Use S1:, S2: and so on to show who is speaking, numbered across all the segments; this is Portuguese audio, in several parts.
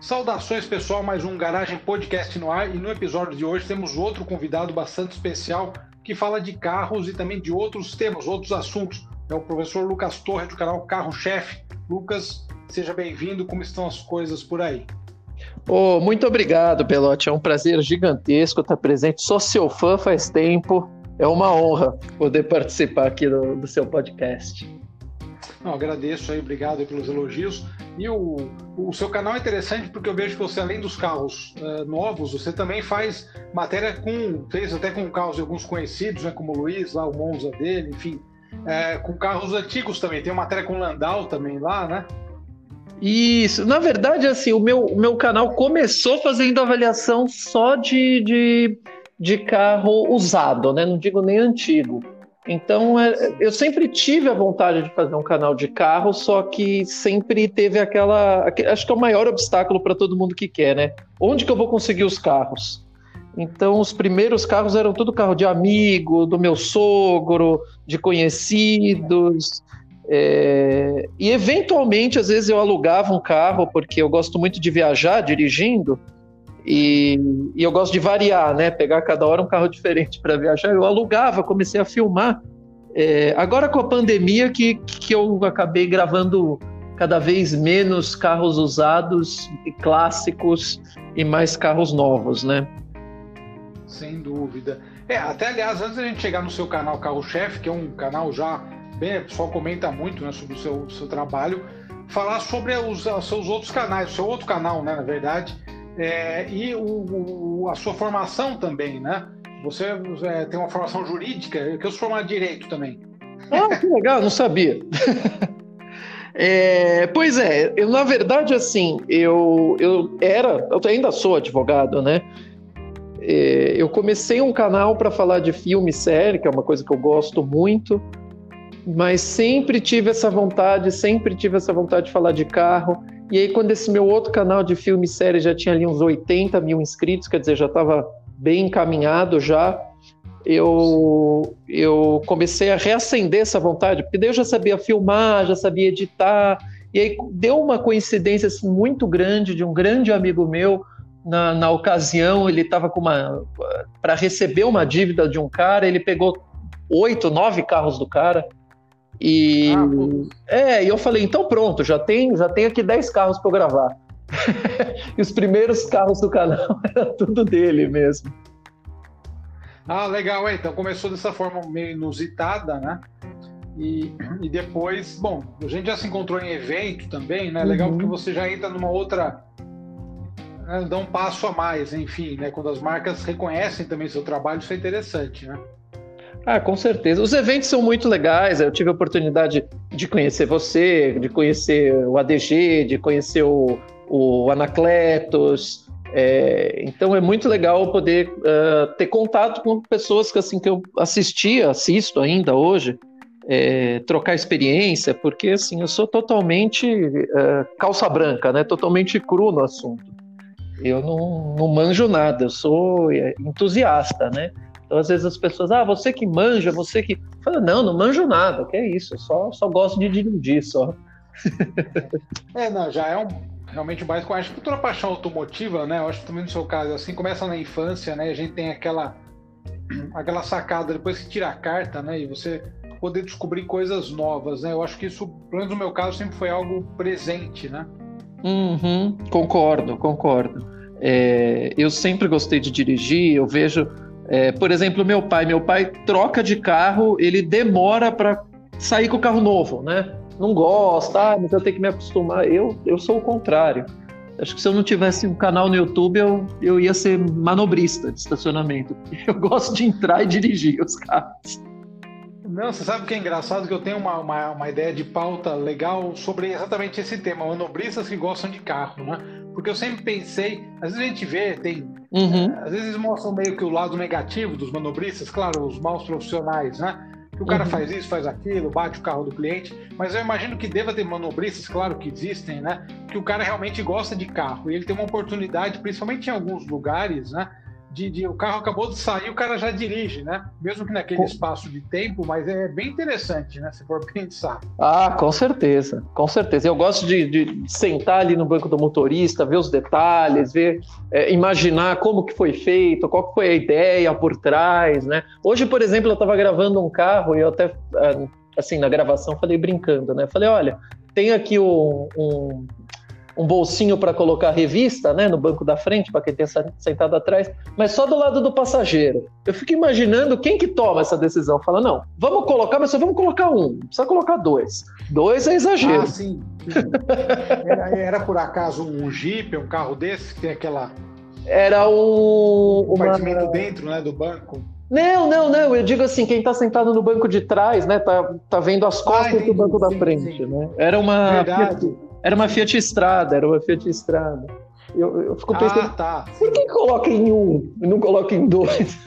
S1: Saudações pessoal, mais um Garagem Podcast no ar e no episódio de hoje temos outro convidado bastante especial que fala de carros e também de outros temas, outros assuntos. É o professor Lucas Torres do canal Carro Chefe. Lucas, seja bem-vindo. Como estão as coisas por aí?
S2: Oh, muito obrigado, Pelote. É um prazer gigantesco estar presente. Sou seu fã faz tempo. É uma honra poder participar aqui do, do seu podcast.
S1: Não, agradeço aí, obrigado aí pelos elogios. E o, o seu canal é interessante porque eu vejo que você, além dos carros uh, novos, você também faz matéria com, fez até com carros de alguns conhecidos, né, como o Luiz, lá o Monza dele, enfim, é, com carros antigos também. Tem uma matéria com Landau também lá, né?
S2: Isso, na verdade, assim, o meu, o meu canal começou fazendo avaliação só de, de, de carro usado, né? Não digo nem antigo. Então, é, eu sempre tive a vontade de fazer um canal de carro, só que sempre teve aquela. Acho que é o maior obstáculo para todo mundo que quer, né? Onde que eu vou conseguir os carros? Então, os primeiros carros eram tudo carro de amigo, do meu sogro, de conhecidos. É... E, eventualmente, às vezes eu alugava um carro, porque eu gosto muito de viajar dirigindo. E, e, eu gosto de variar, né? Pegar cada hora um carro diferente para viajar. Eu alugava, comecei a filmar. É, agora com a pandemia que, que eu acabei gravando cada vez menos carros usados e clássicos e mais carros novos, né?
S1: Sem dúvida. É, até aliás, antes da gente chegar no seu canal Carro Chefe, que é um canal já bem, o pessoal comenta muito né, sobre o seu, seu trabalho, falar sobre os, os seus outros canais, o seu outro canal, né, na verdade, é, e o, o, a sua formação também, né? Você é, tem uma formação jurídica, que eu sou formado em direito também.
S2: Ah, que legal, não sabia. é, pois é, eu, na verdade, assim, eu, eu era, eu ainda sou advogado, né? É, eu comecei um canal para falar de filme e série, que é uma coisa que eu gosto muito, mas sempre tive essa vontade, sempre tive essa vontade de falar de carro. E aí, quando esse meu outro canal de filme e série já tinha ali uns 80 mil inscritos, quer dizer, já estava bem encaminhado já, eu, eu comecei a reacender essa vontade, porque daí eu já sabia filmar, já sabia editar, e aí deu uma coincidência assim, muito grande de um grande amigo meu, na, na ocasião, ele estava com uma. para receber uma dívida de um cara, ele pegou oito, nove carros do cara e ah, é, e eu falei, então pronto, já tem, já tem aqui 10 carros para eu gravar. e os primeiros carros do canal era tudo dele mesmo.
S1: Ah, legal, é, então começou dessa forma meio inusitada, né? E, e depois, bom, a gente já se encontrou em evento também, né? Legal uhum. porque você já entra numa outra. Né, dá um passo a mais, enfim, né? Quando as marcas reconhecem também seu trabalho, isso é interessante, né?
S2: Ah, com certeza. Os eventos são muito legais. Eu tive a oportunidade de conhecer você, de conhecer o ADG, de conhecer o, o Anacletos. É, então é muito legal poder uh, ter contato com pessoas que assim que eu assistia, assisto ainda hoje, é, trocar experiência, porque assim eu sou totalmente uh, calça branca, né? Totalmente cru no assunto. Eu não, não manjo nada. Eu sou é, entusiasta, né? Então, às vezes as pessoas, ah, você que manja, você que. Fala, não, não manjo nada, que é isso, eu só, só gosto de dirigir só.
S1: é, não, já é um, realmente mais com acho que toda paixão automotiva, né? Eu acho que também no seu caso, assim, começa na infância, né? A gente tem aquela aquela sacada depois que tira a carta, né? E você poder descobrir coisas novas, né? Eu acho que isso, pelo menos no meu caso, sempre foi algo presente, né?
S2: Uhum, concordo, concordo. É, eu sempre gostei de dirigir, eu vejo é, por exemplo, meu pai, meu pai troca de carro, ele demora para sair com o carro novo, né? Não gosta, ah, mas eu tenho que me acostumar. Eu, eu sou o contrário. Acho que se eu não tivesse um canal no YouTube, eu, eu ia ser manobrista de estacionamento. Eu gosto de entrar e dirigir os carros.
S1: Não, você sabe o que é engraçado? Que eu tenho uma, uma, uma ideia de pauta legal sobre exatamente esse tema, manobristas que gostam de carro, né? Porque eu sempre pensei, às vezes a gente vê, tem. Uhum. Às vezes mostram meio que o lado negativo dos manobristas, claro, os maus profissionais, né? Que o cara uhum. faz isso, faz aquilo, bate o carro do cliente, mas eu imagino que deva ter manobristas, claro que existem, né? Que o cara realmente gosta de carro e ele tem uma oportunidade, principalmente em alguns lugares, né? De, de, o carro acabou de sair, o cara já dirige, né? Mesmo que naquele espaço de tempo, mas é bem interessante, né? Se for pensar.
S2: Ah, com certeza, com certeza. Eu gosto de, de sentar ali no banco do motorista, ver os detalhes, ver, é, imaginar como que foi feito, qual foi a ideia por trás, né? Hoje, por exemplo, eu estava gravando um carro e eu até, é, assim, na gravação falei brincando, né? Falei, olha, tem aqui um, um um bolsinho para colocar revista, né, no banco da frente, para quem tem sentado atrás, mas só do lado do passageiro. Eu fico imaginando quem que toma essa decisão. Fala, não, vamos colocar, mas só vamos colocar um, não precisa colocar dois. Dois é exagero. Ah,
S1: sim. Era, era, por acaso um Jeep, um carro desse, que tem aquela...
S2: Era um...
S1: Compartimento uma... dentro, né, do banco.
S2: Não, não, não. Eu digo assim, quem está sentado no banco de trás, né, tá, tá vendo as costas ah, do banco sim, da frente, sim. né? Era uma Verdade. Era uma Fiat Strada, era uma Fiat Strada. Eu, eu fico pensando, ah, tá. por que coloca em um e não coloca em dois?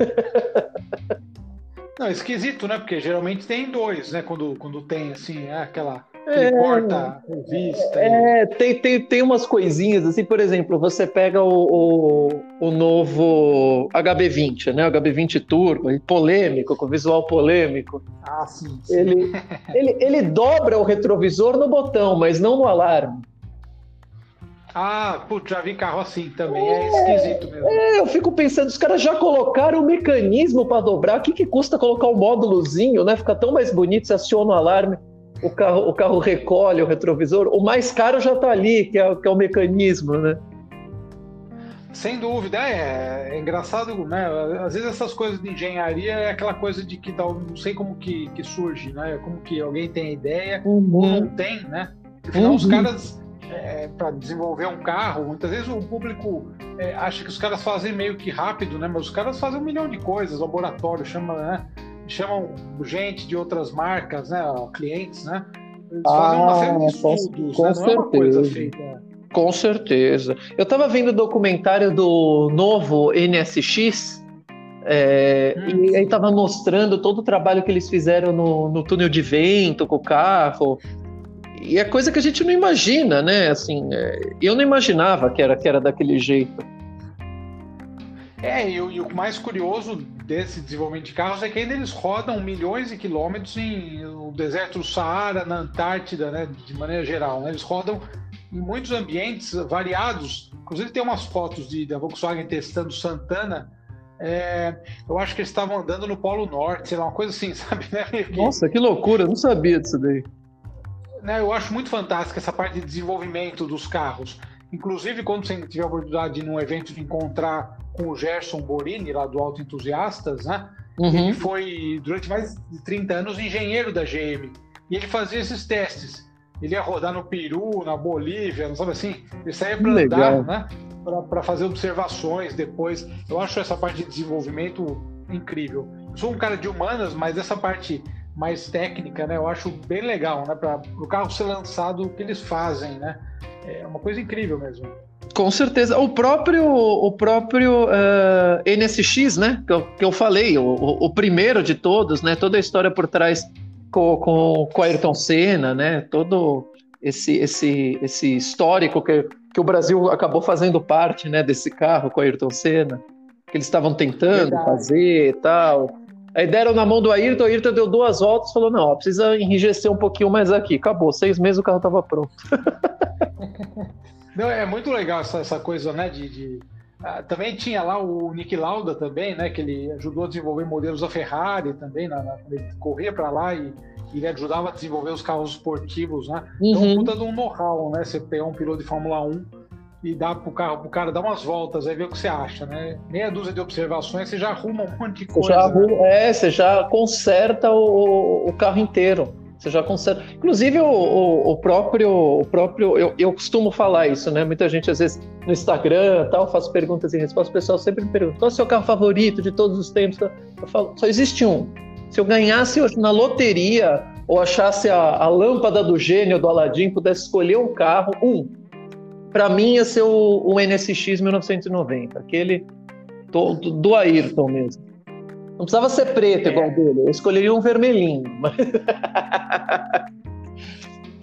S1: Não, esquisito, né? Porque geralmente tem dois, né? Quando, quando tem, assim, é aquela é, porta revista.
S2: É, e... tem, tem, tem umas coisinhas, assim, por exemplo, você pega o, o, o novo HB20, né? O HB20 Turbo, polêmico, com visual polêmico.
S1: Ah, sim. sim.
S2: Ele, ele, ele dobra o retrovisor no botão, mas não no alarme.
S1: Ah, putz, já vi carro assim também, é, é esquisito mesmo.
S2: É, eu fico pensando, os caras já colocaram o mecanismo para dobrar, o que, que custa colocar um módulozinho, né? Fica tão mais bonito, se aciona o alarme o carro, o carro recolhe o retrovisor, o mais caro já está ali, que é, que é o mecanismo, né?
S1: Sem dúvida, é, é, engraçado, né? Às vezes essas coisas de engenharia é aquela coisa de que não sei como que, que surge, né? Como que alguém tem ideia uhum. ou não tem, né? Afinal, uhum. os caras, é, para desenvolver um carro, muitas vezes o público é, acha que os caras fazem meio que rápido, né? Mas os caras fazem um milhão de coisas, laboratório, chama, né? Chamam gente de outras marcas, né, clientes, né? Eles ah, uma série de estudos, com, né? não é uma coisa feita.
S2: Com certeza. Eu estava vendo o documentário do novo NSX, é, hum. e aí estava mostrando todo o trabalho que eles fizeram no, no túnel de vento com o carro. E é coisa que a gente não imagina, né? Assim, é, eu não imaginava que era, que era daquele jeito.
S1: É, e, e, o mais curioso desse desenvolvimento de carros é que ainda eles rodam milhões de quilômetros em no deserto do Saara, na Antártida, né, de maneira geral. Né? Eles rodam em muitos ambientes variados. Inclusive tem umas fotos de, da Volkswagen testando Santana. É, eu acho que eles estavam andando no Polo Norte, sei lá, uma coisa assim, sabe? Né?
S2: Nossa, que loucura, eu não sabia disso daí.
S1: Né, eu acho muito fantástica essa parte de desenvolvimento dos carros. Inclusive, quando você tiver a oportunidade de, num evento, de encontrar com o Gerson Borini, lá do Auto Entusiastas, né? Uhum. Ele foi, durante mais de 30 anos, engenheiro da GM. E ele fazia esses testes. Ele ia rodar no Peru, na Bolívia, não sabe assim? Ele saía para andar, né? Para fazer observações depois. Eu acho essa parte de desenvolvimento incrível. Eu sou um cara de humanas, mas essa parte mais técnica, né? Eu acho bem legal, né? Para o carro ser lançado, o que eles fazem, né? É uma coisa incrível mesmo.
S2: Com certeza. O próprio, o próprio uh, eh, NSX, né? Que eu, que eu falei, o, o, primeiro de todos, né? Toda a história por trás com, com, com Ayrton Senna, né? Todo esse, esse, esse histórico que, que o Brasil acabou fazendo parte, né? Desse carro com Ayrton Senna, que eles estavam tentando Verdade. fazer e tal. Aí deram na mão do Ayrton, o Ayrton deu duas voltas e falou: não, ó, precisa enrijecer um pouquinho mais aqui. Acabou, seis meses o carro estava pronto.
S1: Não, é muito legal essa, essa coisa, né? De, de... Ah, também tinha lá o Nick Lauda também, né? Que ele ajudou a desenvolver modelos da Ferrari também, na, na ele corria para lá e, e, ele ajudava a desenvolver os carros esportivos, né? Então, uhum. Então, puta de um know-how, né? Você pegar um piloto de Fórmula 1 e dá pro carro, pro cara dar umas voltas, aí ver o que você acha, né? Meia dúzia de observações, você já arruma um monte de coisa.
S2: Arruma? É, você já conserta o, o carro inteiro. Você já consegue. Inclusive, o, o, o, próprio. O próprio eu, eu costumo falar isso, né? Muita gente, às vezes, no Instagram tal, faço perguntas e respostas, o pessoal sempre me pergunta: qual é o seu carro favorito de todos os tempos? Eu falo: só existe um. Se eu ganhasse hoje na loteria ou achasse a, a lâmpada do gênio do Aladim, pudesse escolher um carro, um. Para mim ia ser o, o NSX 1990, aquele do, do Ayrton mesmo. Não precisava ser preto é. igual dele. Eu escolheria um vermelhinho. Mas...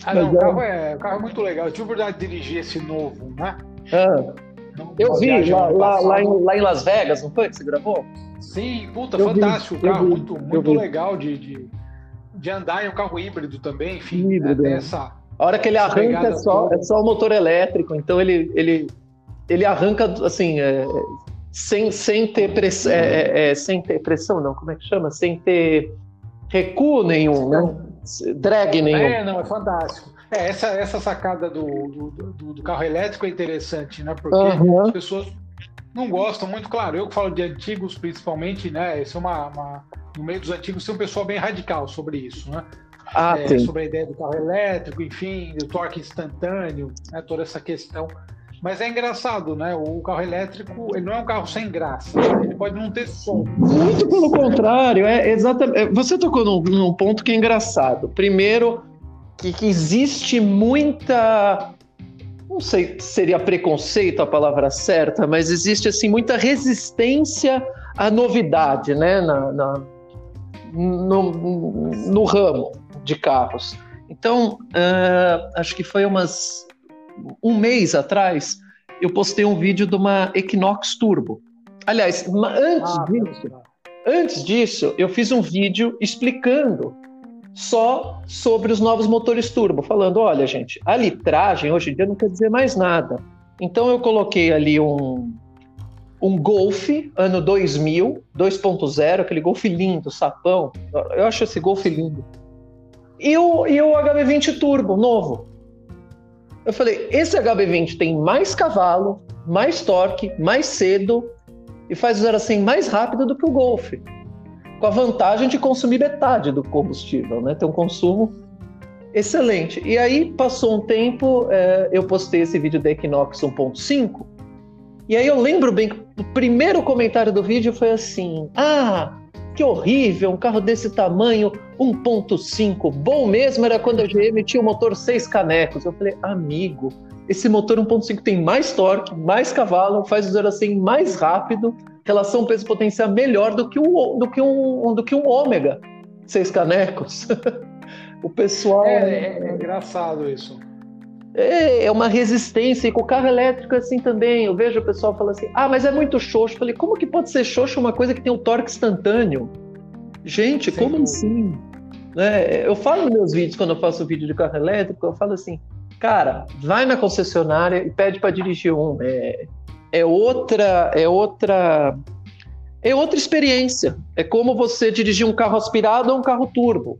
S1: Ah, não, o, carro é, o carro é muito legal. Eu tive a oportunidade de dirigir esse novo, né? Ah.
S2: Eu vi, lá, lá, lá, em, lá em Las Vegas, não foi que você gravou?
S1: Sim, puta, eu fantástico. Vi, carro vi, muito, muito legal de, de, de, andar. É um carro híbrido também, enfim. Híbrido. Né, essa,
S2: a hora que ele arranca é só, é só o motor elétrico, então ele, ele, ele arranca assim, é, sem, sem ter pressão. É, é, é, sem ter pressão, não, como é que chama? Sem ter recuo nenhum, né? Drag nenhum.
S1: É, não, é fantástico. É, essa, essa sacada do, do, do, do carro elétrico é interessante, né? Porque uhum. as pessoas não gostam muito, claro, eu que falo de antigos principalmente, né? Isso é uma, uma, no meio dos antigos tem um pessoal bem radical sobre isso, né? Ah, é, sobre a ideia do carro elétrico, enfim, do torque instantâneo, né? toda essa questão. Mas é engraçado, né? O carro elétrico ele não é um carro sem graça. Ele pode não ter som.
S2: Muito pelo contrário. É exatamente. É, você tocou num, num ponto que é engraçado. Primeiro, que, que existe muita não sei se seria preconceito a palavra certa, mas existe assim muita resistência à novidade, né, na, na no, no, ramo de carros. Então, uh, acho que foi umas um mês atrás, eu postei um vídeo de uma Equinox Turbo. Aliás, antes ah, disso, antes disso, eu fiz um vídeo explicando só sobre os novos motores turbo, falando: olha, gente, a litragem hoje em dia não quer dizer mais nada. Então eu coloquei ali um, um Golf, ano 2000, 2.0, aquele Golf lindo, sapão. Eu acho esse Golf lindo. E o, e o HB20 Turbo, novo. Eu falei: esse HB20 tem mais cavalo, mais torque, mais cedo e faz usar assim mais rápido do que o Golf com a vantagem de consumir metade do combustível, né? Tem um consumo excelente. E aí passou um tempo, é, eu postei esse vídeo da Equinox 1.5, e aí eu lembro bem que o primeiro comentário do vídeo foi assim: Ah, que horrível, um carro desse tamanho, 1.5. Bom mesmo era quando a GM tinha o motor 6 canecos. Eu falei, amigo, esse motor 1.5 tem mais torque, mais cavalo, faz o assim mais rápido relação peso-potência melhor do que um, do que um, do que um ômega, seis canecos. o pessoal.
S1: É, é, é engraçado isso.
S2: É, é, uma resistência, e com o carro elétrico é assim também. Eu vejo o pessoal falando assim: ah, mas é muito xoxo. Eu falei, como que pode ser xoxo uma coisa que tem um torque instantâneo? Gente, Sim. como assim? É, eu falo nos meus vídeos, quando eu faço vídeo de carro elétrico, eu falo assim, cara, vai na concessionária e pede para dirigir um. É, é outra, é outra, é outra experiência. É como você dirigir um carro aspirado ou um carro turbo.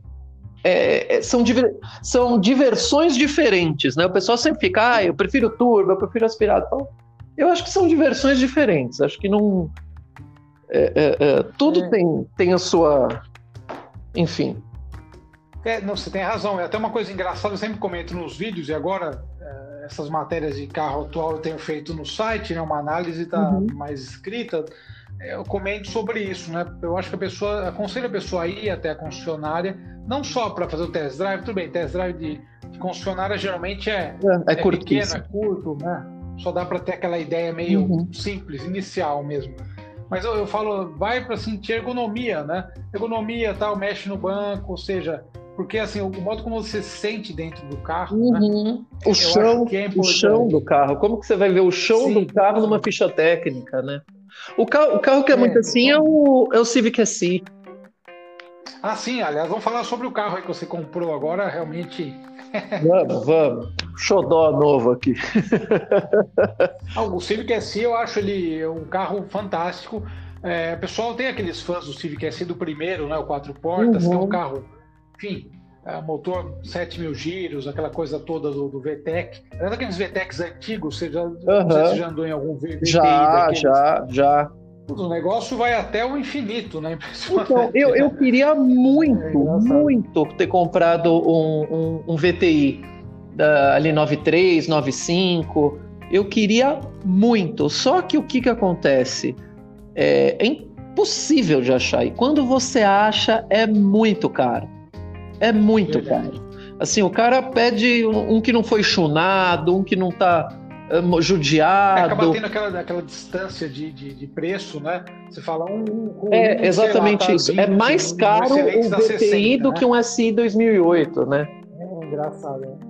S2: É, é, são, diver, são diversões diferentes, né? O pessoal sempre fica, ah, eu prefiro turbo, eu prefiro aspirado. Então, eu acho que são diversões diferentes. Acho que não. É, é, é tudo é. tem, tem a sua. Enfim.
S1: não, você tem razão. É até uma coisa engraçada, eu sempre comento nos vídeos, e agora essas matérias de carro atual eu tenho feito no site, né, uma análise tá uhum. mais escrita, eu comento sobre isso, né? Eu acho que a pessoa aconselho a pessoa a ir até a concessionária, não só para fazer o test drive, tudo bem, test drive de, de concessionária geralmente é,
S2: é, é, é pequeno,
S1: é curto, né? Só dá para ter aquela ideia meio uhum. simples, inicial mesmo. Mas eu, eu falo, vai para sentir ergonomia, né? Ergonomia, tal, mexe no banco, ou seja, porque assim, o modo como você se sente dentro do carro, né? uhum. né?
S2: o chão, é o chão do carro. Como que você vai ver o chão Sim. do carro numa ficha técnica, né? O carro, o carro que é, é muito assim é o, é o Civic SI.
S1: Ah, sim, aliás, vamos falar sobre o carro aí que você comprou agora, realmente.
S2: vamos, vamos. Xodó novo aqui.
S1: ah, o Civic SI eu acho ele um carro fantástico. É, o pessoal tem aqueles fãs do Civic SI do primeiro, né? O quatro portas, uhum. que é um uhum. carro enfim, é, motor 7 mil giros, aquela coisa toda do, do VTEC. É daqueles VTECs antigos, você já, uhum. não sei se já andou em algum VTEC.
S2: Já, já, já.
S1: O negócio vai até o infinito, né?
S2: Então, eu, eu queria muito, é muito ter comprado um, um, um VTI da, ali 93, 95. Eu queria muito. Só que o que, que acontece? É, é impossível de achar. E quando você acha, é muito caro. É muito caro. Assim, o cara pede um, um, que não foi chunado, um que não tá um, judiado. É,
S1: acaba tendo aquela, aquela distância de, de, de preço, né? Você fala um. um
S2: é, exatamente lá, tá isso. 20, é mais caro um, VTI 60, do né? que um SI 2008, né?
S1: É engraçado, né?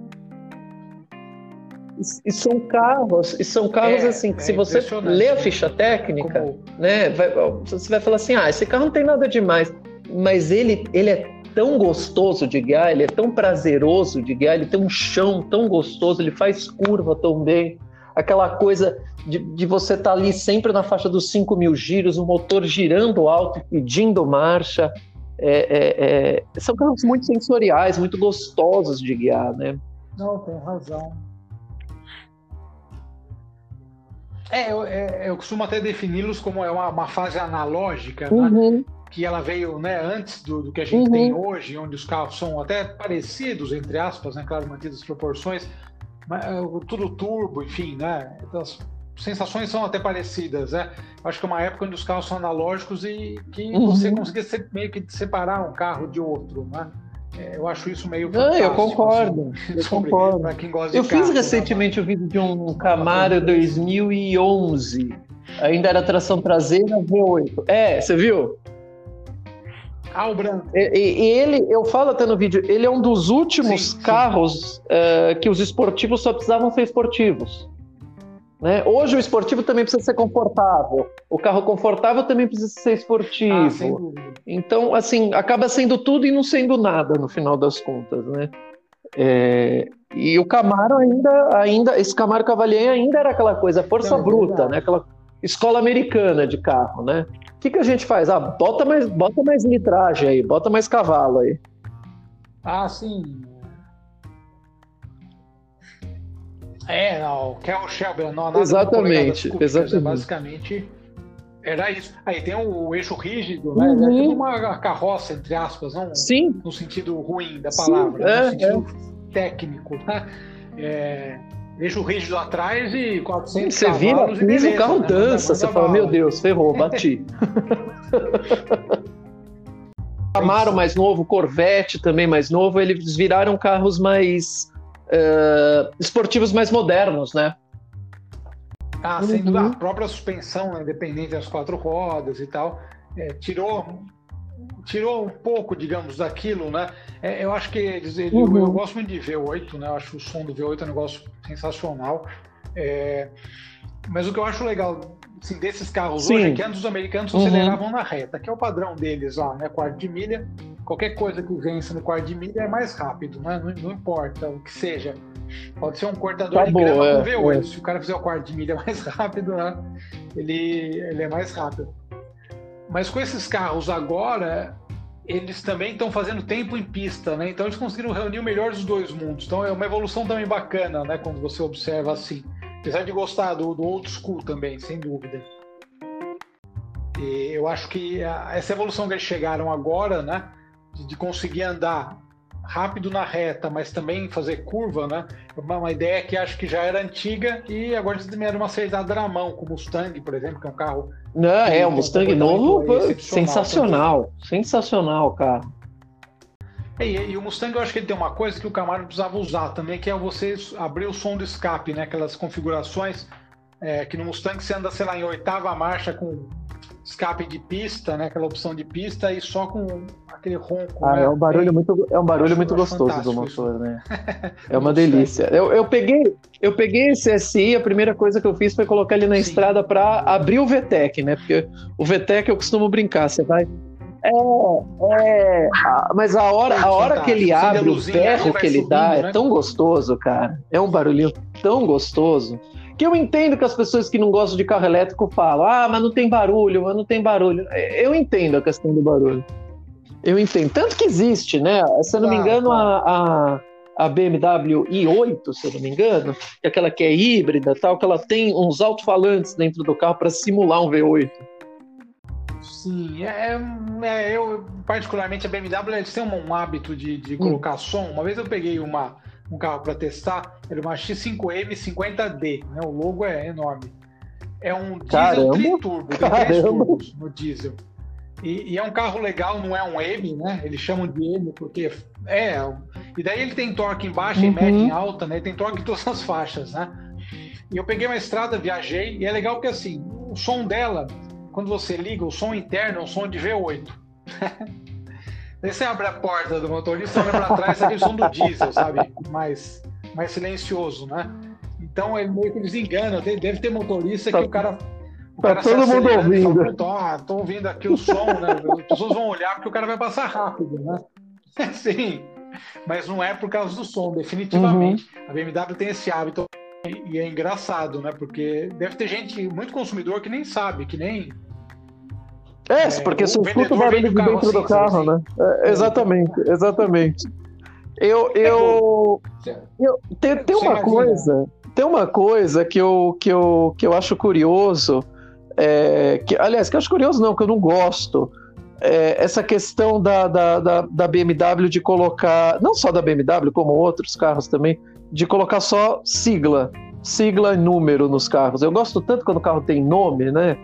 S2: e são carros, e são carros é, assim, que é se você lê a né? ficha técnica, Como... né, vai, você vai falar assim, ah, esse carro não tem nada demais, mas ele, ele é tão gostoso de guiar, ele é tão prazeroso de guiar, ele tem um chão tão gostoso, ele faz curva tão bem, aquela coisa de, de você estar tá ali sempre na faixa dos 5 mil giros, o motor girando alto, pedindo marcha, é, é, é, são carros muito sensoriais, muito gostosos de guiar, né?
S1: Não, tem razão. É, eu, é, eu costumo até defini-los como é uma, uma fase analógica, né? uhum. né? Que ela veio né, antes do, do que a gente uhum. tem hoje, onde os carros são até parecidos, entre aspas, né, claro, mantidas as proporções, mas, é, tudo turbo, enfim, né? Então, as sensações são até parecidas, né? Acho que é uma época onde os carros são analógicos e que uhum. você conseguia ser, meio que separar um carro de outro, né? É, eu acho isso meio
S2: Não, eu concordo. Assim, eu concordo. eu fiz carro, recentemente né? o vídeo de um Camaro 2011. Ainda era tração traseira V8. É, você viu?
S1: Ah, o branco.
S2: E, e, ele, eu falo até no vídeo, ele é um dos últimos sim, carros sim. Uh, que os esportivos só precisavam ser esportivos. Né? Hoje o esportivo também precisa ser confortável. O carro confortável também precisa ser esportivo. Ah, então, assim, acaba sendo tudo e não sendo nada no final das contas, né? É... E o Camaro ainda, ainda, esse Camaro Cavalier ainda era aquela coisa, força é bruta, né? Aquela escola americana de carro, né? O que, que a gente faz? Ah, bota mais, bota mais litragem aí, bota mais cavalo aí.
S1: Ah, sim. É, não, que é o Shelby, não, nada
S2: exatamente, exatamente.
S1: Basicamente era isso. Aí tem o, eixo rígido, né? Uhum. É uma carroça, entre aspas, não
S2: Sim.
S1: no sentido ruim da palavra, Sim, é, no sentido é. técnico, né? É, eixo rígido atrás e 400
S2: Você vira, beleza, o carro né? dança, você fala, meu Deus, ferrou, bati. Camaro mais novo, Corvette também mais novo, eles viraram carros mais uh, esportivos mais modernos, né?
S1: Ah, sem dúvida, a uhum. própria suspensão, né, independente das quatro rodas e tal, é, tirou tirou um pouco, digamos, daquilo, né? É, eu acho que ele, uhum. eu, eu, gosto muito de V8, né? Eu acho o som do V8 um negócio sensacional. É, mas o que eu acho legal assim, desses carros Sim. hoje é que antes os americanos uhum. aceleravam na reta, que é o padrão deles lá, né? Quarto de milha. Qualquer coisa que vença no quarto de milha é mais rápido, né? Não, não importa o que seja. Pode ser um cortador tá de grama é, com V8. É. Se o cara fizer o quarto de milha mais rápido, né? ele, ele é mais rápido. Mas com esses carros agora, eles também estão fazendo tempo em pista, né? Então eles conseguiram reunir o melhor dos dois mundos. Então é uma evolução também bacana, né? Quando você observa assim. Apesar de gostar do, do old school também, sem dúvida. E eu acho que a, essa evolução que eles chegaram agora, né? De, de, conseguir andar rápido na reta, mas também fazer curva, né? É uma, uma ideia que acho que já era antiga e agora eles deram uma acertada na mão, com o Mustang, por exemplo, que é um carro.
S2: Não, é, o Mustang novo, sensacional, sensacional, cara.
S1: E, e, o Mustang eu acho que ele tem uma coisa que o Camaro precisava usar também, que é você abrir o som do escape, né? Aquelas configurações é, que no Mustang você anda, sei lá, em oitava marcha com escape de pista, né? Aquela opção de pista e só com aquele ronco.
S2: Ah, né? é um barulho muito, é um barulho muito gostoso do motor, isso. né? É uma delícia. Eu, eu peguei, eu peguei esse SI, a primeira coisa que eu fiz foi colocar ele na Sim. estrada para abrir o VTEC, né? Porque o VTEC eu costumo brincar, você vai é, é, mas a hora, a hora que ele abre, o ferro que ele dá é né? tão gostoso, cara. É um barulhinho tão gostoso. Que eu entendo que as pessoas que não gostam de carro elétrico falam, ah, mas não tem barulho, mas não tem barulho. É, eu entendo a questão do barulho. Eu entendo. Tanto que existe, né? Se eu não me engano, a, a, a BMW i8, se eu não me engano, que é aquela que é híbrida tal, que ela tem uns alto-falantes dentro do carro para simular um V8.
S1: Sim, é, é, eu particularmente a BMW têm um, um hábito de, de hum. colocar som. Uma vez eu peguei uma, um carro para testar, era uma X5M 50D, né? O logo é enorme. É um diesel Caramba. triturbo, tem turbos no diesel. E, e, é um carro legal, não é um M, né? Eles chamam de M porque é. E daí ele tem torque em baixa, uhum. em média, em alta, né? Ele tem torque em todas as faixas, né? E eu peguei uma estrada, viajei, e é legal porque assim, o som dela quando você liga, o som interno é um som de V8. Daí você abre a porta do motorista, olha para trás, o som do diesel, sabe? Mais, mais silencioso, né? Então é meio que eles enganam. Deve ter motorista tá, que o cara. O
S2: tá
S1: cara
S2: todo mundo ouvindo.
S1: Fala, tô ouvindo aqui o som, né? As pessoas vão olhar porque o cara vai passar rápido, né? Sim. Mas não é por causa do som, definitivamente. Uhum. A BMW tem esse hábito e é engraçado, né? Porque deve ter gente, muito consumidor, que nem sabe, que nem.
S2: É, é porque você escuta o barulho de dentro assim, do carro, assim. né? É, exatamente, exatamente. Eu, eu, eu tem, tem uma coisa, tem uma coisa que eu, que eu, que eu acho curioso, é, que, aliás, que eu acho curioso não, que eu não gosto, é, essa questão da, da, da, da, BMW de colocar, não só da BMW, como outros carros também, de colocar só sigla, sigla e número nos carros. Eu gosto tanto quando o carro tem nome, né?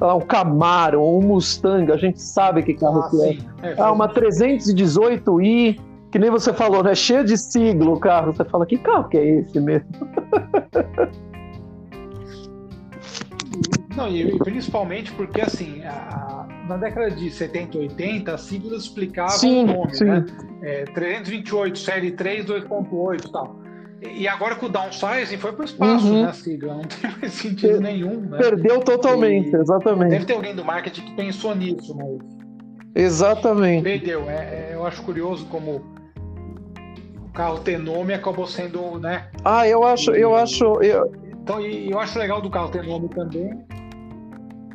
S2: Um Camaro, um Mustang, a gente sabe que carro ah, que é. é. Ah, uma 318i que nem você falou, né? Cheio de siglo o carro. Você fala, que carro que é esse mesmo?
S1: Não, e, principalmente porque, assim, a, na década de 70 e 80, as siglas explicavam sim, o nome, sim. né? É, 328, série 3, 2.8 e tal. E agora com o downsizing foi para o espaço, uhum. né, sigla? Não tem mais sentido per nenhum, né?
S2: Perdeu totalmente, e exatamente.
S1: Deve ter alguém do marketing que pensou nisso, mas...
S2: Exatamente.
S1: Perdeu. É, é, eu acho curioso como carro ter nome acabou sendo, né?
S2: Ah, eu acho, eu acho, eu...
S1: Então, eu acho legal do carro ter nome também.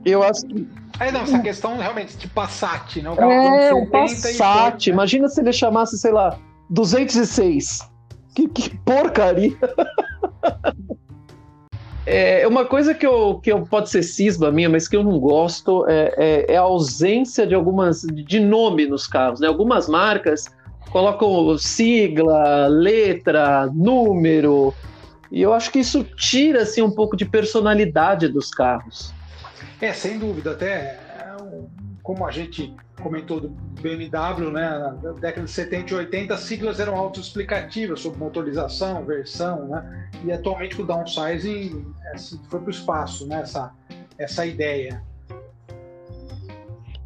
S2: Eu acho que
S1: é, não, essa questão realmente de Passat, né?
S2: O carro é, o Passat. Foi, né? Imagina se ele chamasse, sei lá, 206. Que, que porcaria! É uma coisa que eu, que eu pode ser cisma minha, mas que eu não gosto é, é, é a ausência de algumas de nome nos carros. Né? Algumas marcas colocam sigla, letra, número. E eu acho que isso tira assim, um pouco de personalidade dos carros.
S1: É, sem dúvida. Até como a gente comentou do BMW, né, na década de 70 e 80, as siglas eram autoexplicativas sobre motorização, versão, né? E atualmente com o downsizing foi para o espaço, né? Essa, essa ideia.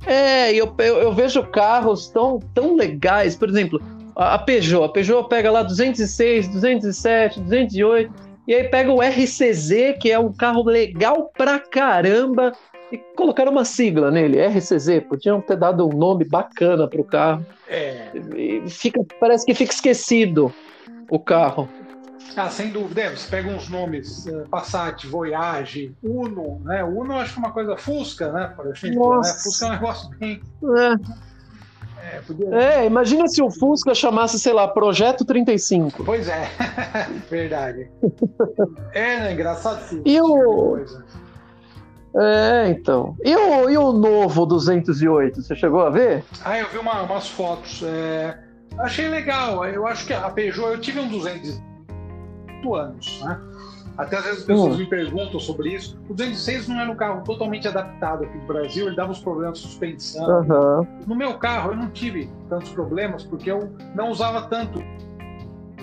S2: É, eu, eu, eu, vejo carros tão, tão legais, por exemplo, a, a Peugeot. A Peugeot pega lá 206, 207, 208, e aí pega o RCZ, que é um carro legal pra caramba, e colocaram uma sigla nele, RCZ. Podiam ter dado um nome bacana pro carro. É. E fica, parece que fica esquecido o carro.
S1: Ah, sem dúvida. É, você pega uns nomes, uh, Passat, Voyage, Uno, né? Uno eu acho que é uma coisa Fusca, né? Por exemplo, né? Fusca é um negócio bem...
S2: É. É, podia... é, imagina se o Fusca chamasse, sei lá, Projeto 35.
S1: Pois é, verdade. é, né? Engraçado sim.
S2: E o... É, então. E o, e o novo 208, você chegou a ver?
S1: Ah, eu vi uma, umas fotos. É... Achei legal. Eu acho que a Peugeot, eu tive um 200 anos, né? Até às vezes as pessoas hum. me perguntam sobre isso. O 206 não era um carro totalmente adaptado aqui no Brasil, ele dava uns problemas de suspensão. Uhum. No meu carro eu não tive tantos problemas porque eu não usava tanto.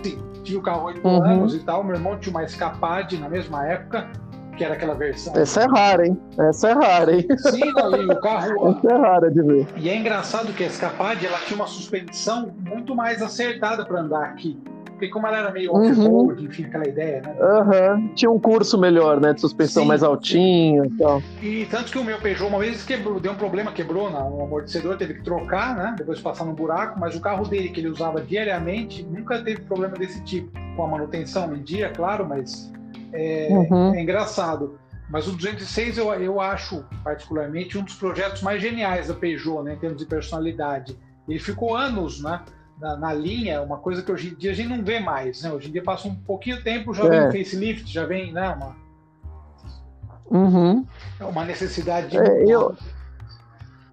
S1: Sim, tinha o carro 8 uhum. anos e tal, meu irmão tinha uma escapade na mesma época, que era aquela versão.
S2: Essa é rara, hein? Essa é rara, hein?
S1: Sim, não, o carro.
S2: Essa é rara de ver.
S1: E é engraçado que a escapade ela tinha uma suspensão muito mais acertada para andar aqui. Porque como ela era meio off-road, uhum. enfim, aquela ideia, né?
S2: Uhum. Tinha um curso melhor, né? De suspensão Sim. mais altinho e tal.
S1: E tanto que o meu Peugeot uma vez quebrou, deu um problema, quebrou no um amortecedor, teve que trocar, né? Depois de passar no buraco, mas o carro dele, que ele usava diariamente, nunca teve problema desse tipo. Com a manutenção em dia, claro, mas é, uhum. é engraçado. Mas o 206 eu, eu acho, particularmente, um dos projetos mais geniais da Peugeot, né, em termos de personalidade. Ele ficou anos né, na, na, linha, uma coisa que hoje em dia a gente não vê mais. Né? Hoje em dia passa um pouquinho tempo, já é. vem um facelift, já vem né, uma,
S2: uhum.
S1: É uma necessidade de.
S2: É, eu,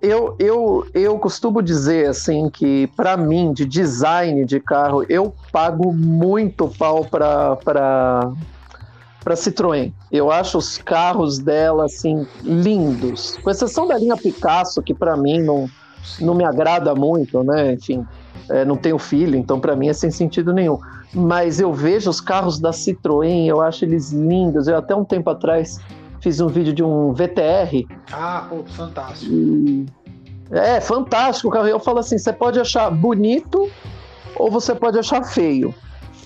S2: eu, eu, eu costumo dizer assim que, para mim, de design de carro, eu pago muito pau para para Citroën. Eu acho os carros dela assim lindos, com exceção da linha Picasso que para mim não não me agrada muito, né? Enfim, é, não tenho filho, então para mim é sem sentido nenhum. Mas eu vejo os carros da Citroën, eu acho eles lindos. Eu até um tempo atrás fiz um vídeo de um VTR.
S1: Ah, pô, fantástico. E...
S2: É, fantástico o carro. Eu falo assim, você pode achar bonito ou você pode achar feio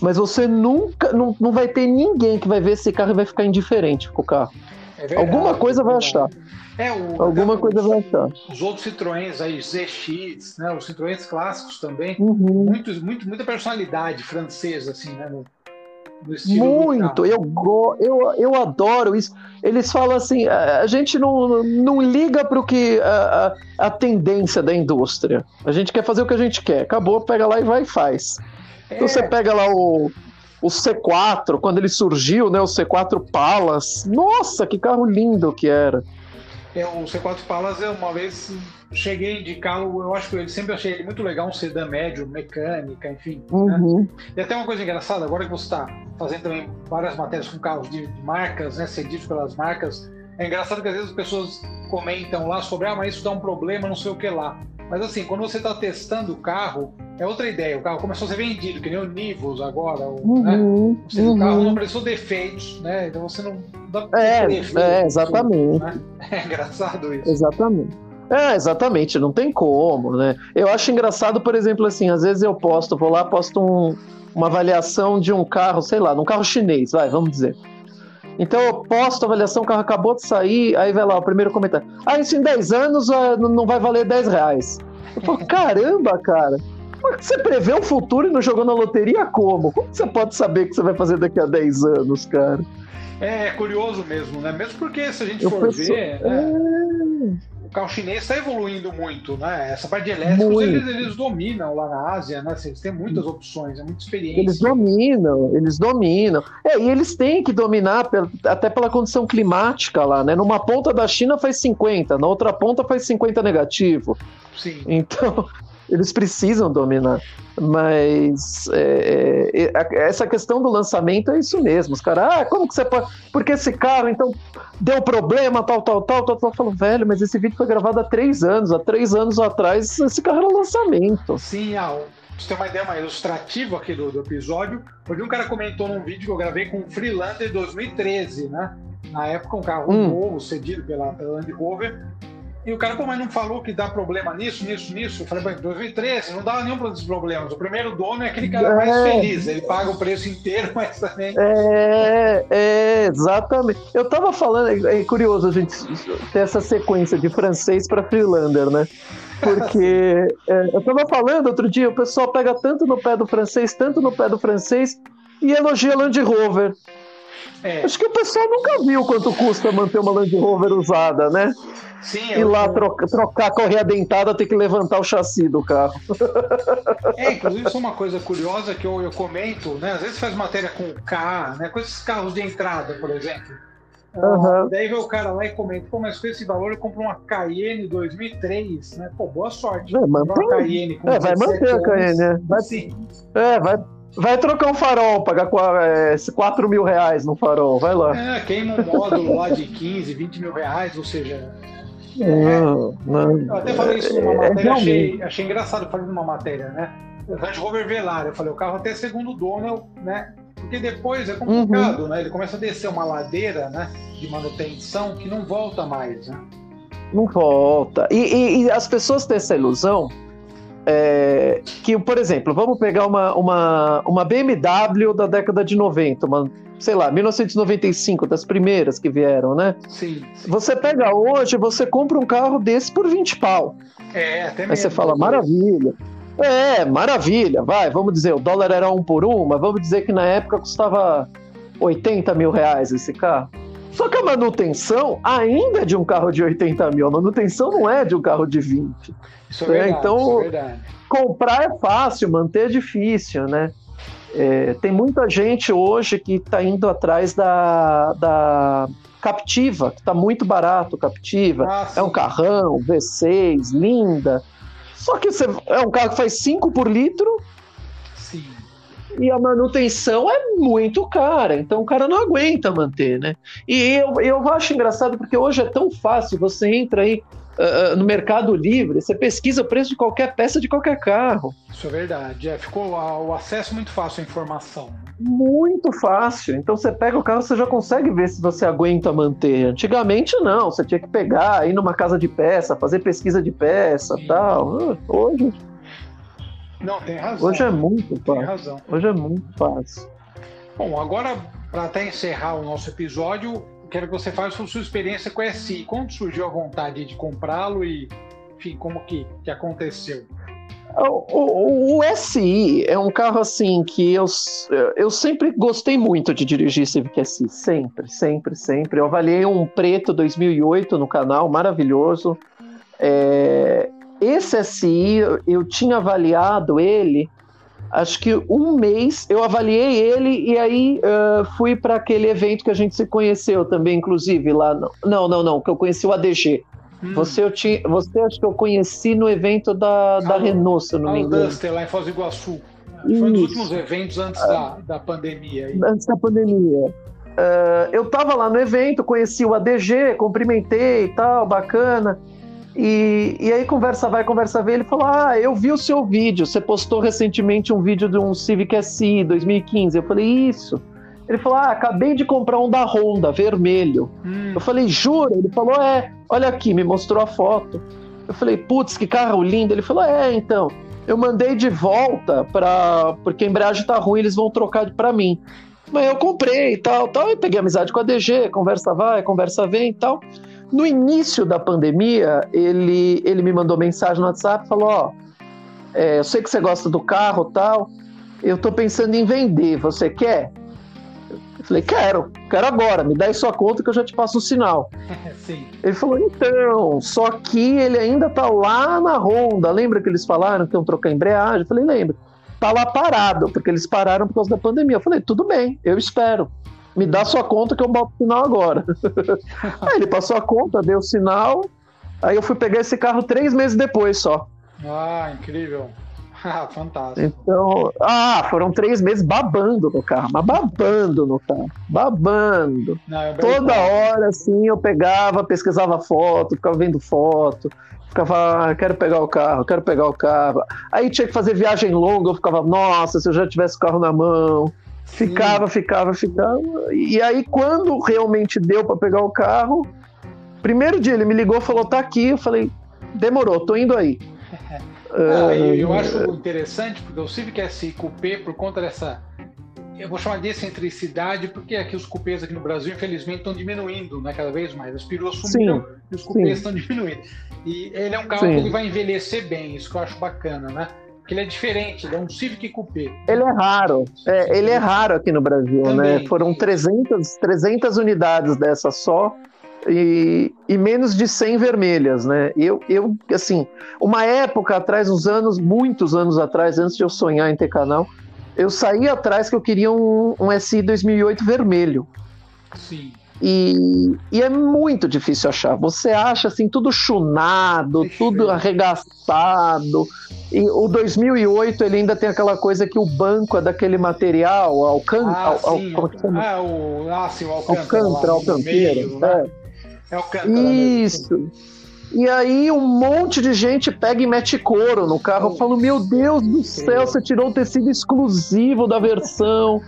S2: mas você nunca, não, não vai ter ninguém que vai ver esse carro e vai ficar indiferente com o carro. É verdade, Alguma coisa vai achar. É, o, Alguma coisa vai achar.
S1: Os outros Citroëns aí, ZX, né, os Citroëns clássicos também, uhum. muito, muito, muita personalidade francesa, assim, né? No,
S2: muito, eu, eu, eu adoro isso. Eles falam assim: a, gente não, não liga para o que a, a, a, tendência da indústria. A gente quer fazer o que a gente quer. Acabou, pega lá e vai e faz. É. Então você pega lá o, o C4, quando ele surgiu, né? O C4 Palas. Nossa, que carro lindo que era.
S1: É, o C4 Palas, eu uma vez cheguei de carro, eu acho que eu sempre achei ele muito legal, um sedã médio, mecânica, enfim. Né? Uhum. Né? E até uma coisa engraçada, agora que você está fazendo também várias matérias com carros de, de marcas, né, cedidos pelas marcas, é engraçado que às vezes as pessoas comentam lá sobre, ah, mas isso dá um problema, não sei o que lá. Mas assim, quando você está testando o carro, é outra ideia. O carro começou a ser vendido, que nem o Nivus agora. O, uhum, né? seja, uhum. O carro não apresentou defeitos, né? Então você não dá
S2: é, defeito, é, exatamente. Né?
S1: É engraçado isso.
S2: Exatamente. É, exatamente, não tem como, né? Eu acho engraçado, por exemplo, assim, às vezes eu posto, vou lá, posto um, uma avaliação de um carro, sei lá, num carro chinês, vai, vamos dizer. Então eu posto a avaliação, o carro acabou de sair, aí vai lá o primeiro comentário. Ah, isso em 10 anos uh, não vai valer 10 reais. Eu falo, caramba, cara. Você prevê o futuro e não jogou na loteria como? Como você pode saber o que você vai fazer daqui a 10 anos, cara?
S1: É, é curioso mesmo, né? Mesmo porque se a gente eu for penso... ver. Né? É o carro chinês está evoluindo muito, né? Essa parte de elétricos eles, eles, dominam lá na Ásia, né? Eles têm muitas opções, é muita experiência.
S2: Eles dominam, eles dominam. É, e eles têm que dominar até pela condição climática lá, né? Numa ponta da China faz 50, na outra ponta faz 50 negativo. Sim. Então, eles precisam dominar. Mas é, é, essa questão do lançamento é isso mesmo. Os caras, ah, como que você pode. Porque esse carro, então, deu problema, tal, tal, tal, tal, tal. Falando, velho, mas esse vídeo foi gravado há três anos. Há três anos atrás, esse carro era lançamento.
S1: Sim, ah, você tem uma ideia mais ilustrativa aqui do, do episódio, porque um cara comentou num vídeo que eu gravei com o Freelander 2013, né? Na época, um carro hum. novo, cedido pela, pela Land Rover, e o cara, pô, mas não falou que dá problema nisso, nisso, nisso? Eu falei, em 2013 não dava nenhum desses problemas. O primeiro dono é aquele cara é... mais feliz, ele paga o preço inteiro, mas também.
S2: É, é exatamente. Eu tava falando, é, é curioso a gente ter essa sequência de francês para Freelander, né? Porque é, eu tava falando outro dia, o pessoal pega tanto no pé do francês, tanto no pé do francês, e elogia Land Rover. É. Acho que o pessoal nunca viu quanto custa manter uma Land Rover usada, né? Sim, e lá troca, trocar a correia dentada, ter que levantar o chassi do carro.
S1: É, inclusive isso é uma coisa curiosa que eu, eu comento, né? Às vezes faz matéria com K, né? Com esses carros de entrada, por exemplo. Uhum. Daí vem o cara lá e comenta, pô, mas com esse valor eu compro uma Cayenne 2003, né? Pô, boa sorte.
S2: É, mantém. Uma Cayenne é, vai manter a Cayenne, né? Vai, Sim. É, vai, vai trocar um farol, pagar 4 é, mil reais no farol, vai lá.
S1: É, queima um módulo lá de 15, 20 mil reais, ou seja,
S2: não, não,
S1: eu até falei isso numa é, matéria, achei, achei engraçado fazer numa matéria, né? O Range Rover Velar, eu falei, o carro até segundo dono, né? Porque depois é complicado, uhum. né? Ele começa a descer uma ladeira, né? De manutenção que não volta mais, né?
S2: Não volta. E, e, e as pessoas têm essa ilusão é, que, por exemplo, vamos pegar uma, uma, uma BMW da década de 90, uma, sei lá, 1995, das primeiras que vieram, né?
S1: Sim. sim.
S2: Você pega hoje, você compra um carro desse por 20 pau.
S1: É, até mesmo.
S2: Aí você fala, maravilha. É, maravilha, vai, vamos dizer, o dólar era um por um, mas vamos dizer que na época custava 80 mil reais esse carro. Só que a manutenção ainda é de um carro de 80 mil, a manutenção não é de um carro de 20.
S1: Isso é verdade, então, isso é verdade.
S2: comprar é fácil, manter é difícil, né? É, tem muita gente hoje que está indo atrás da, da Captiva, que está muito barato, Captiva. Ah, é um carrão, V6, linda. Só que você, é um carro que faz 5 por litro, e a manutenção é muito cara, então o cara não aguenta manter, né? E eu, eu acho engraçado porque hoje é tão fácil, você entra aí uh, no Mercado Livre, você pesquisa o preço de qualquer peça de qualquer carro.
S1: Isso é verdade, é, ficou o acesso muito fácil à informação.
S2: Muito fácil. Então você pega o carro, você já consegue ver se você aguenta manter. Antigamente não, você tinha que pegar, ir numa casa de peça, fazer pesquisa de peça, Sim. tal. Hoje
S1: Não, tem razão.
S2: Hoje é muito fácil.
S1: Tem razão.
S2: Hoje é muito fácil.
S1: Bom, agora, para até encerrar o nosso episódio, quero que você fale sobre sua experiência com o SI. Quando surgiu a vontade de comprá-lo e, enfim, como que, que aconteceu?
S2: O, o, o, SI é um carro assim que eu, eu sempre gostei muito de dirigir Civic SI, sempre, sempre, sempre. Eu avaliei um preto 2008 no canal, maravilhoso. É, esse SI eu tinha avaliado ele, acho que um mês eu avaliei ele e aí uh, fui para aquele evento que a gente se conheceu também, inclusive lá. No, não, não, não, que eu conheci o ADG. Hum. Você, eu tinha, você acho que eu conheci no evento da, da Renault, se eu não me engano.
S1: Duster, lá em Foz do Iguaçu. Foi um dos últimos eventos antes ah, da, da pandemia.
S2: Antes da pandemia. Uh, eu estava lá no evento, conheci o ADG, cumprimentei e tal, bacana. E, e aí conversa vai, conversa vem, ele falou, ah, eu vi o seu vídeo, você postou recentemente um vídeo de um Civic SI 2015. Eu falei, isso. Ele falou: Ah, acabei de comprar um da Honda, vermelho. Hum. Eu falei: Jura? Ele falou: É, olha aqui, me mostrou a foto. Eu falei: Putz, que carro lindo. Ele falou: É, então. Eu mandei de volta para porque a embreagem tá ruim, eles vão trocar para mim. Mas eu comprei e tal, tal, e peguei amizade com a DG, conversa vai, conversa vem e tal. No início da pandemia, ele, ele me mandou mensagem no WhatsApp e falou: Ó, é, eu sei que você gosta do carro tal, eu tô pensando em vender, você quer? Falei, quero, quero agora, me dá aí sua conta que eu já te passo o sinal. Sim. Ele falou, então, só que ele ainda tá lá na Honda. Lembra que eles falaram que iam trocar embreagem? Eu falei, lembra. Tá lá parado, porque eles pararam por causa da pandemia. Eu falei, tudo bem, eu espero. Me dá sua conta que eu boto o sinal agora. aí ele passou a conta, deu o sinal. Aí eu fui pegar esse carro três meses depois só.
S1: Ah, incrível. Ah, fantástico.
S2: Então, ah, foram três meses babando no carro, mas babando no carro, babando. Não, Toda hora, assim, eu pegava, pesquisava foto, ficava vendo foto, ficava, ah, quero pegar o carro, quero pegar o carro. Aí tinha que fazer viagem longa, eu ficava, nossa, se eu já tivesse o carro na mão. Ficava, Sim. ficava, ficava. E aí, quando realmente deu para pegar o carro, primeiro dia ele me ligou, falou, tá aqui. Eu falei, demorou, tô indo aí.
S1: Ah, eu, eu, acho interessante, porque o Civic SI Coupé, por conta dessa. Eu vou chamar de excentricidade, porque aqui os cupês aqui no Brasil, infelizmente, estão diminuindo né, cada vez mais. As peruas sumiram sim, e os cupês estão diminuindo. E ele é um carro sim. que ele vai envelhecer bem, isso que eu acho bacana, né? Porque ele é diferente, ele é um Civic Coupé.
S2: Ele é raro, é, ele é raro aqui no Brasil, né? Também. né? Foram 300, 300 unidades dessa só e, e, menos de 100 vermelhas, né? Eu, eu, assim, uma época atrás, uns anos, muitos anos atrás, antes de eu sonhar em ter canal, eu saí atrás que eu queria um, um SI 2008 vermelho.
S1: Sim.
S2: E, e, é muito difícil achar. Você acha assim tudo chunado, Deixa tudo arregaçado. E o 2008 ele ainda tem aquela coisa que o banco é daquele material, alcan ah, al, al, chama?
S1: Ah, o, ah, sim, o
S2: alcântara, alcanteira. Né? É.
S1: É o
S2: Isso. E aí um monte de gente pega e mete couro no carro. Eu falo, meu Deus do céu, você tirou o tecido exclusivo da versão.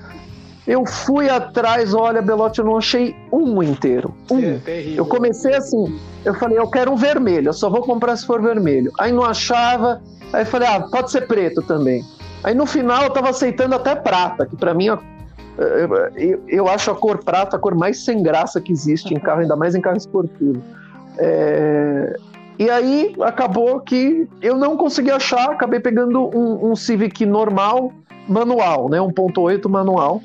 S2: Eu fui atrás, olha, Belote, eu não achei um inteiro. Um. É, eu comecei assim, eu falei, eu quero um vermelho, eu só vou comprar se for vermelho. Aí não achava, aí falei, ah, pode ser preto também. Aí no final eu tava aceitando até prata, que para mim eu, eu, acho a cor prata a cor mais sem graça que existe em carro, ainda mais em carro esportivo. É, e aí acabou que eu não consegui achar, acabei pegando um, um Civic normal, manual, né? 1.8 manual.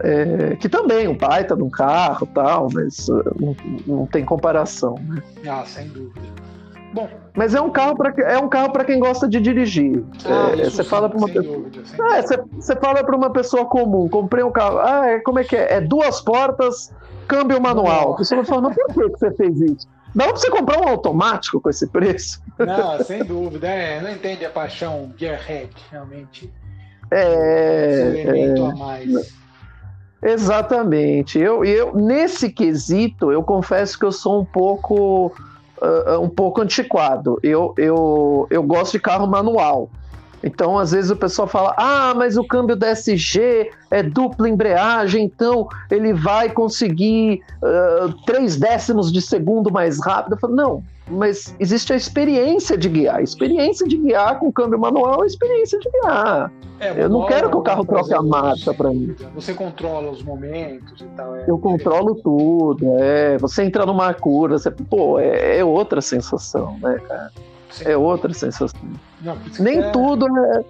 S2: É, que também um baita de um carro tal, mas uh, não, não tem comparação. Né?
S1: Ah, sem dúvida. Bom,
S2: mas é um carro para é um carro para quem gosta de dirigir. Ah, é, você fala para uma pessoa, dúvida, é, você, você fala para uma pessoa comum, comprei um carro, ah, é, como é que é? É duas portas, câmbio manual. A pessoa vai falar, mas por que você fez isso? Dá para você comprar um automático com esse preço?
S1: Não, sem dúvida. É, não entende a paixão Gearhead, realmente.
S2: É.
S1: Esse elemento é, a mais.
S2: Exatamente. Eu, eu, nesse quesito, eu confesso que eu sou um pouco uh, um pouco antiquado. Eu, eu, eu gosto de carro manual. Então, às vezes o pessoal fala: ah, mas o câmbio DSG é dupla embreagem, então ele vai conseguir uh, três décimos de segundo mais rápido. Eu falo: não, mas existe a experiência de guiar. A experiência de guiar com câmbio manual é a experiência de guiar. É, eu não quero que o carro troque a marcha para mim.
S1: Você controla os momentos e tal.
S2: É eu controlo tudo. É, você entra numa curva, você, pô, é, é outra sensação, né, cara? Sim. É outra sensação. Não, Nem é... tudo é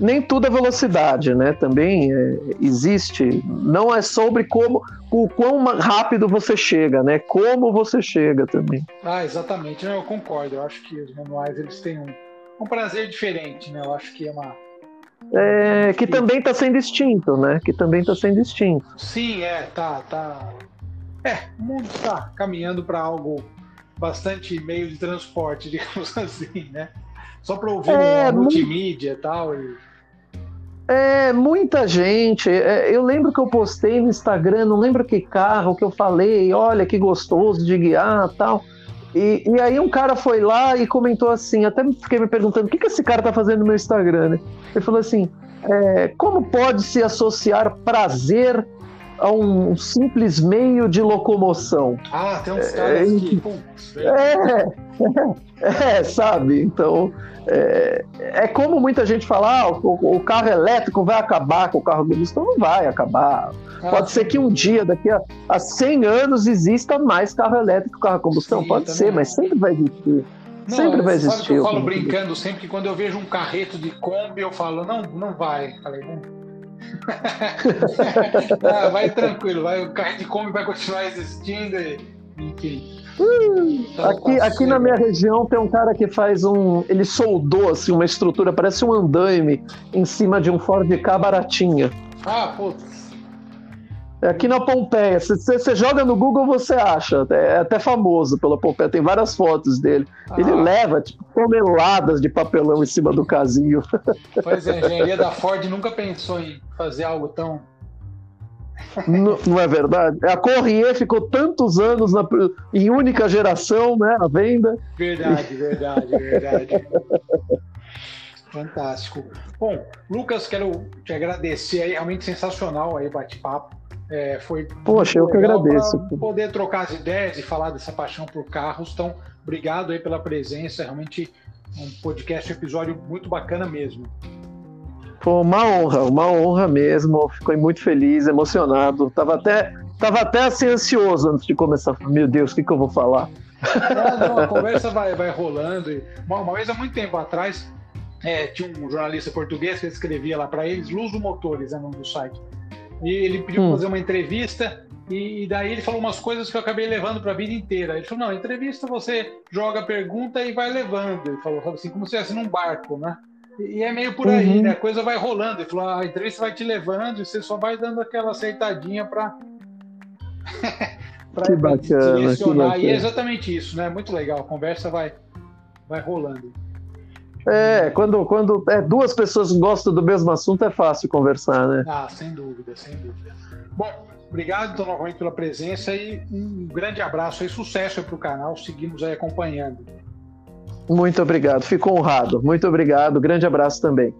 S2: nem tudo é velocidade, né? Também é, existe. Não é sobre como o quão rápido você chega, né? Como você chega também.
S1: Ah, exatamente. Eu concordo. Eu acho que os manuais eles têm um, um prazer diferente, né? Eu acho que é uma
S2: é, que também está sendo extinto, né? Que também está sendo extinto.
S1: Sim, é, tá, tá. É, o mundo está caminhando para algo bastante meio de transporte, digamos assim, né? Só para ouvir é, uma multimídia e tal. E...
S2: É, muita gente. É, eu lembro que eu postei no Instagram, não lembro que carro que eu falei, olha que gostoso de guiar tal. E, e aí um cara foi lá e comentou assim, até fiquei me perguntando o que, que esse cara tá fazendo no meu Instagram, né? Ele falou assim, é, como pode se associar prazer a um simples meio de locomoção?
S1: Ah, tem uns caras é, que...
S2: é, é, é, sabe? Então, é, é, como muita gente fala, ah, o, o, carro elétrico vai acabar com o carro combustão. Não vai acabar. Ah, Pode sim. ser que um dia, daqui a, a 100 anos, exista mais carro elétrico que carro combustão. Sim, Pode ser, mas sempre vai existir. Não, sempre vai existir. Sabe que
S1: eu falo brincando sempre que quando eu vejo um carreto de Kombi, eu falo, não, não vai. Falei, não. ah, vai tranquilo, vai, o carreto de Kombi vai continuar existindo, e, enfim.
S2: Hum, aqui, aqui na minha região tem um cara que faz um. Ele soldou assim, uma estrutura, parece um andaime, em cima de um Ford K baratinha.
S1: Ah, putz.
S2: É aqui na Pompeia. Se você joga no Google, você acha. É até famoso pela Pompeia. Tem várias fotos dele. Ah. Ele leva tipo, toneladas de papelão em cima do casinho.
S1: Pois é, a engenharia da Ford nunca pensou em fazer algo tão
S2: não, não, é verdade? A Corrier ficou tantos anos na, em única geração, né? A venda.
S1: Verdade, verdade, verdade. Fantástico. Bom, Lucas, quero te agradecer aí, realmente sensacional aí bate-papo. É, foi
S2: Poxa, eu que agradeço.
S1: Poder trocar as ideias e falar dessa paixão por carros. Então, obrigado aí pela presença. Realmente um podcast, um episódio muito bacana mesmo.
S2: Foi uma honra, uma honra mesmo. Fiquei muito feliz, emocionado. Tava até, tava até assim ansioso antes de começar. Meu Deus, o que, que eu vou falar?
S1: Não, não, a conversa vai, vai rolando. Uma, uma vez há muito tempo atrás, é, tinha um jornalista português que escrevia lá para eles, Luso Motores, é o nome do site. E ele pediu hum. para fazer uma entrevista e, daí ele falou umas coisas que eu acabei levando para a vida inteira. Ele falou: não, entrevista você joga a pergunta e vai levando. Ele falou assim, como se estivesse num barco, né? E é meio por aí, uhum. né? A coisa vai rolando. Ele falou, a entrevista vai te levando e você só vai dando aquela acertadinha para
S2: para direcionar.
S1: E é exatamente isso, né? Muito legal. A conversa vai, vai rolando.
S2: É, quando, quando é, duas pessoas gostam do mesmo assunto, é fácil conversar, né?
S1: Ah, sem dúvida, sem dúvida. Bom, obrigado então novamente pela presença e um grande abraço e sucesso para o canal. Seguimos aí acompanhando.
S2: Muito obrigado, fico honrado. Muito obrigado, grande abraço também.